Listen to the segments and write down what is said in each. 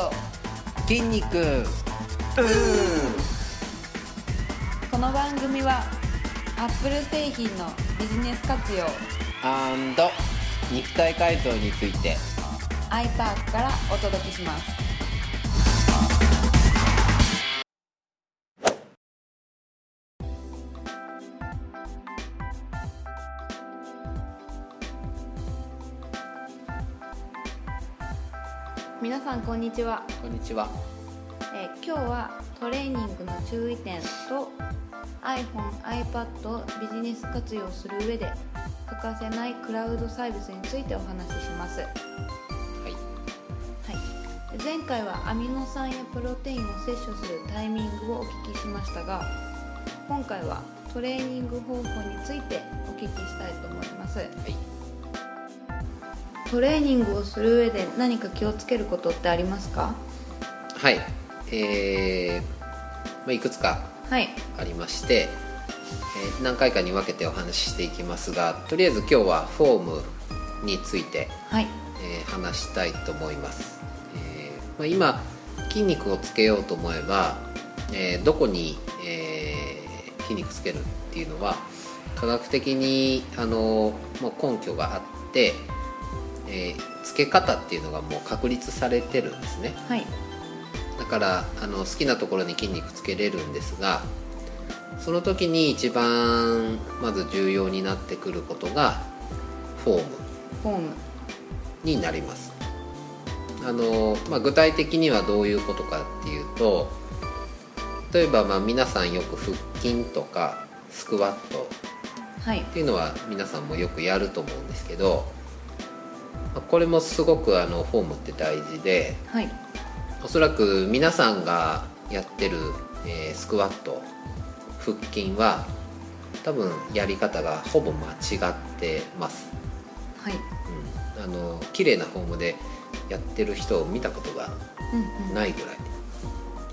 と筋肉。この番組はアップル製品のビジネス活用。アンド。肉体改造について。iPark からお届けします皆さんこんにちは、こんにちは。えー今日はトレーニングの注意点と iPhone、iPad をビジネス活用する上で欠かせないクラウドサービスについてお話しします、はい、はい。前回はアミノ酸やプロテインを摂取するタイミングをお聞きしましたが今回はトレーニング方法についてお聞きしたいと思います。はいトレーニングをする上で何か気をつけることってありますか？はい。えーまあ、いくつかはい。ありまして、えー何回かに分けてお話ししていきますがとりあえず今日はフォームについて、はい。えー話したいと思います、えーまあ、今筋肉をつけようと思えば、えーどこに、えー筋肉つけるっていうのは科学的にあのもう根拠があって、えーつけ方っていうのがもう確立されてるんですね。はい。だからあの好きなところに筋肉つけれるんですがその時に一番まず重要になってくることがフォーム。フォーム。になります。あの、まあ、具体的にはどういうことかっていうと例えばまあ皆さんよく腹筋とかスクワットはい。っていうのは皆さんもよくやると思うんですけどまあこれもすごくあのフォームって大事ではい。おそらく皆さんがやってる、えースクワット腹筋は多分やり方がほぼ間違ってます、はい。うん、あの綺麗なフォームでやってる人を見たことがうんうん。ないぐらい。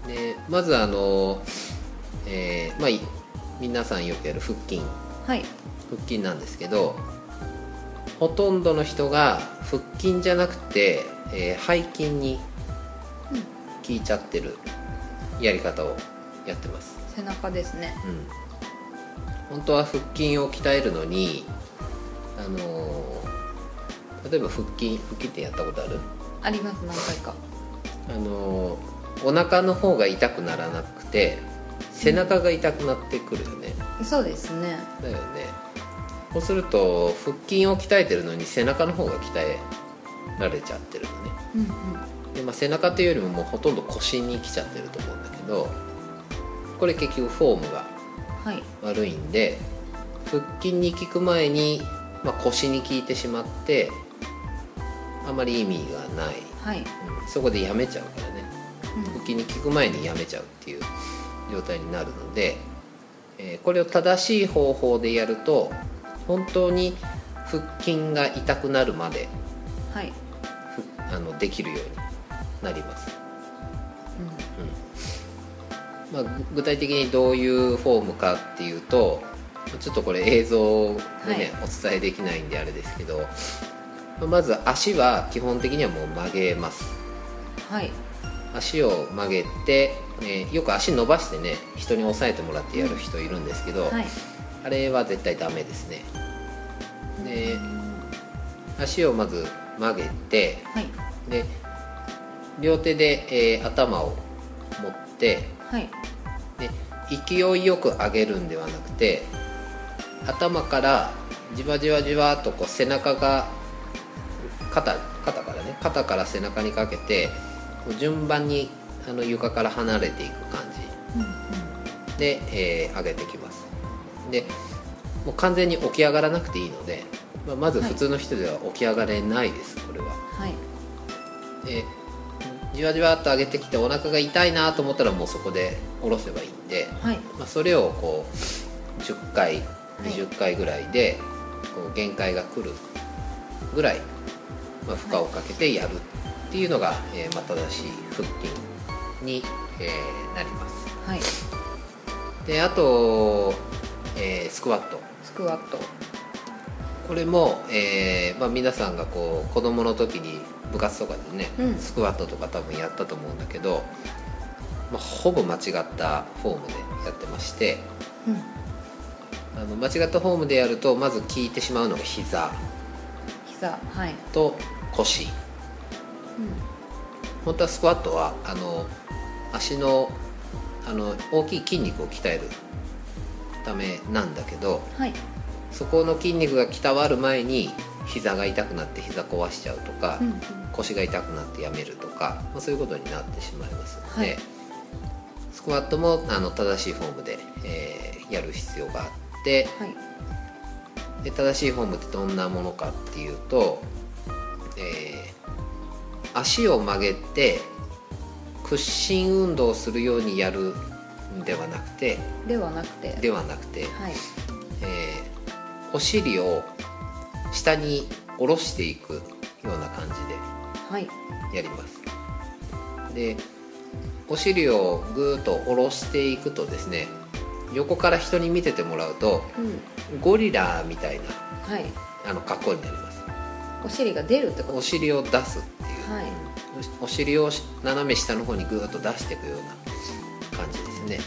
でまずあの、えーまあい皆さんよくやる腹筋。はい。腹筋なんですけどほとんどの人が腹筋じゃなくて、えー背筋にうん効いちゃってるやり方をやってます、背中ですね。うん、本当は腹筋を鍛えるのにあのー例えば腹筋腹筋ってやったことある？あります何回か。あのーお腹の方が痛くならなくて背中が痛くなってくるよね、そうですね。だよねそうすると腹筋を鍛えてるのに背中の方が鍛えられちゃってるのね。うんうんで、まあ、背中っていうよりももうほとんど腰に来ちゃってると思うんだけどこれ結局フォームがはい。悪いんで腹筋に効く前に、まあ、腰に効いてしまってあまり意味がない、はい。うん。そこでやめちゃうからね。腹筋に効く前にやめちゃうっていう状態になるので、えーこれを正しい方法でやると本当に腹筋が痛くなるまではい。ふあのできるようになります、まあ、ぐ具体的にどういうフォームかっていうとちょっとこれ映像でね、お伝えできないんであれですけどまず足は基本的にはもう曲げます。はい。足を曲げて、えーよく足伸ばしてね人に押さえてもらってやる人いるんですけど、はいあれは絶対ダメですね。で足をまず曲げてはい。で両手で、えー頭を持ってはい。で勢いよく上げるんではなくて頭からじわじわじわっとこう背中が肩肩からね肩から背中にかけて順番にあの床から離れていく感うんうん。じで、えー上げてきますでもう完全に起き上がらなくていいので、まあ、まず普通の人では起き上がれないですこれは。はい。でじわじわっと上げてきてお腹が痛いなと思ったらもうそこで下ろせばいいんで、はい。まあ、それをこう10回20回ぐらいでこう限界が来るぐらい、まあ、負荷をかけてやるっていうのが、えーまあ、正しい腹筋に、えーなります。はい。であと、えースクワット。スクワット。これも、えーまあ、皆さんがこう子供の時に部活とかでね、うん。スクワットとか多分やったと思うんだけど、まあ、ほぼ間違ったフォームでやってましてうん。あの間違ったフォームでやるとまず効いてしまうのが膝。膝はい、と腰。うん。本当はスクワットはあの足のあの大きい筋肉を鍛えるためなんだけどはい。そこの筋肉が鍛わる前に膝が痛くなって膝壊しちゃうとか、うんうん。腰が痛くなってやめるとか、まあ、そういうことになってしまいますので、はい。スクワットもあの正しいフォームで、えーやる必要があってはい。で正しいフォームってどんなものかっていうと、えー足を曲げて屈伸運動をするようにやるんではなくてではなくて。ではなくて、はい。えーお尻を下に下ろしていくような感じはい。でやります。でお尻をぐーっと下ろしていくとですね横から人に見ててもらうとうん。ゴリラみたいなはい。あの格好になります。お尻が出るってこと？お尻を出すっていう、はい。おお尻を斜め下の方にぐーっと出していくようなね。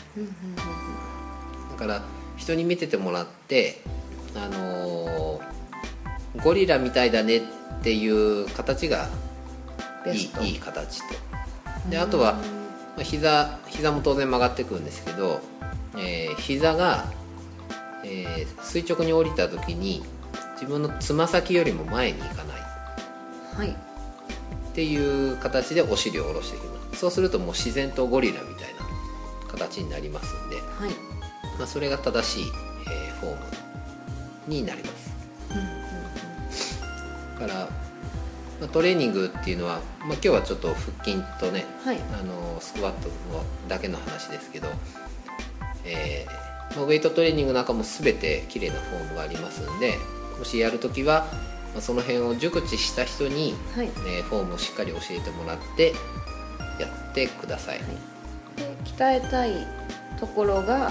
だから人に見ててもらってあのーゴリラみたいだねっていう形がいいいい形と。であとは、まあ、膝膝も当然曲がってくるんですけど、えー膝が、えー垂直に降りた時に自分のつま先よりも前に行かない。はい。っていう形でお尻を下ろしていきますそうするともう自然とゴリラみたいな形になりますんで、はい。まあ、それが正しい、えーフォームになります。うんうんだから、まあ、トレーニングっていうのは、まあ、今日はちょっと腹筋とねはい。あのスクワットのだけの話ですけど、えーまあウェイトトレーニングなんかも全て綺麗なフォームがありますんでもしやるときは、まあ、その辺を熟知した人に、はい。えーフォームをしっかり教えてもらってやってください、で鍛えたいところが、はい。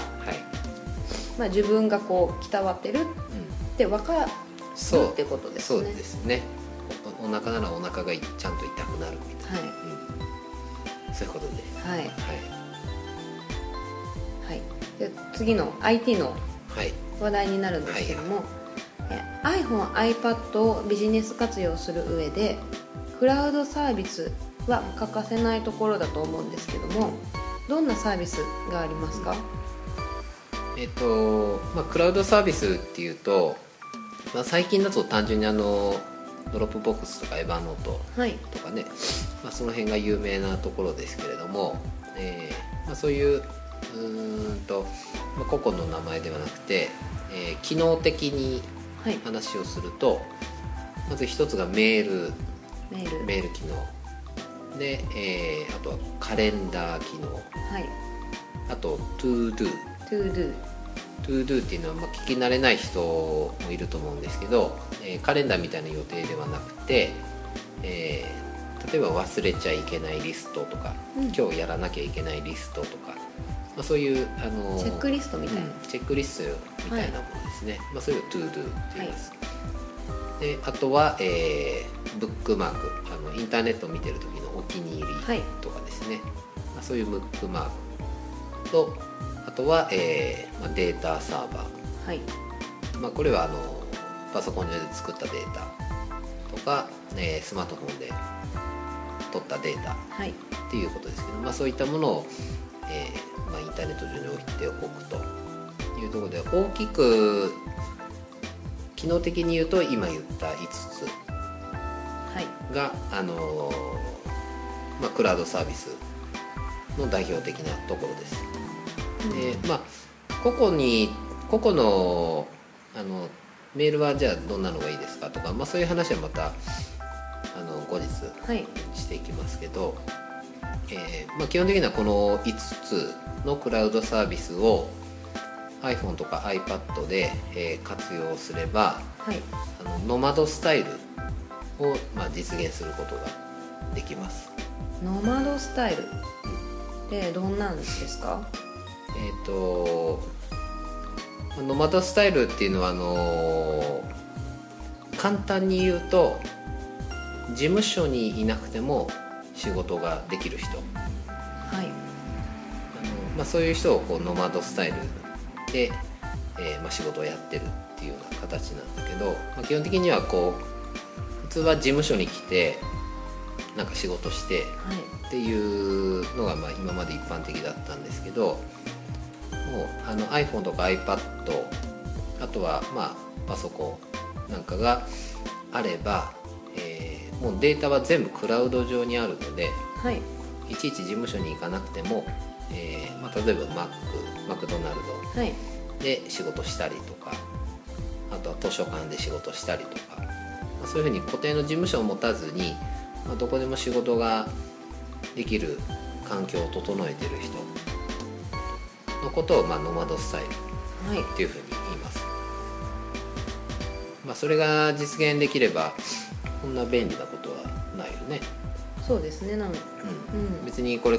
まあ、自分がこう鍛わってるうん、って分かるそうってことですそうねですね。おお腹ならお腹がいちゃんと痛くなるみたいな、はうん、そういうことで。いはい。はい。はい。で次の IT のはい。話題になるんですけども、え iPhone、iPad をビジネス活用する上でクラウドサービスは欠かせないところだと思うんですけどもどんなサービスがありますか？えっとまあ、クラウドサービスっていうと、まあ、最近だと単純にあの Dropbox とか Evernote はい。とかね、まあ、その辺が有名なところですけれども、えーまあ、そういううーんと、まあ、個々の名前ではなくて、えー機能的にはい。話をするとまず一つがメール。メール。メール機能で、えーあとはカレンダー機能。はい。あと ToDo ToDo ToDo っていうのは、まあ、聞き慣れない人もいると思うんですけど、えーカレンダーみたいな予定ではなくて、えー例えば忘れちゃいけないリストとか、うん。今日やらなきゃいけないリストとか、まあ、そういう、あのチェックリストみたいな、うんチェックリストみたいなものですね、まあ、それを ToDo って言います、であとは、えーブックマークあのインターネットを見てる時のお気に入はい。りとかですね、まあ、そういうブックマークとあとは、えーまあ、データサーバはい。ー、まあ、これはあのパソコン上で作ったデータとか、えースマートフォンで取ったデータはい。っていうことですけど、まあ、そういったものを、えーまあ、インターネット上に置いておくというところで大きく機能的に言うと今言った5つはい。が、あのーまあ、クラウドサービスの代表的なところです。でまあ個々に個々のあのメールはじゃあどんなのがいいですかとか、まあ、そういう話はまたあの後日はい。していきますけど、えーまあ、基本的にはこの5つのクラウドサービスを iPhone とか iPad で、えー活用すればはい。あのノマドスタイルを、まあ、実現することができます。ノマドスタイル？ってどんなんですか？えっ、とノマドスタイルっていうのはあの簡単に言うと事務所にいなくても仕事ができる人。はい。あの、まあ、そういう人をこうノマドスタイルで、えーまあ、仕事をやってるっていうような形なんだけど、まあ、基本的にはこう普通は事務所に来てなんか仕事してはい。っていうのがまあ今まで一般的だったんですけどもうあの iPhone とか iPad あとはまあパソコンなんかがあれば、えーもうデータは全部クラウド上にあるのではい。いちいち事務所に行かなくても、えーまあ、例えばマックマクドナルはい。ドで仕事したりとかあとは図書館で仕事したりとか、まあそういうふうに固定の事務所を持たずに、まあ、どこでも仕事ができる環境を整えてる人のことを、まあ、ノマドスタイルはい。っていうふうに言います、まあ、それが実現できればこんな便利なことはないよね、そうですねなんうん。うん。別にこれ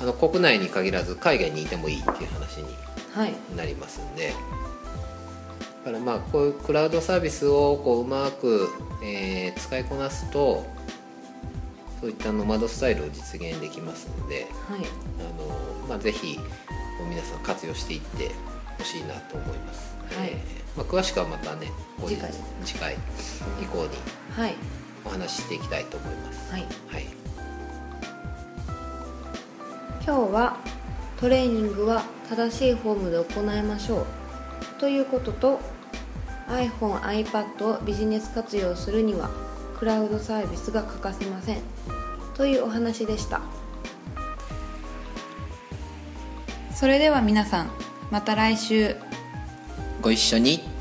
あの国内に限らず海外にいてもいいっていう話にはい。なりますんで。だからまあこういうクラウドサービスをこううまく、えー使いこなすとそういったノマドスタイルを実現できますのではい。あの、まあ、ぜひ皆さん活用していってほしいなと思います、はい。えーまあ、詳しくはまたね次回。以降にはい。お話ししていきたいと思います。はい。はい、今日はトレーニングは正しいフォームで行いましょうということと iPhone、iPad をビジネス活用するにはクラウドサービスが欠かせませんというお話でした。それでは皆さんまた来週。ご一緒に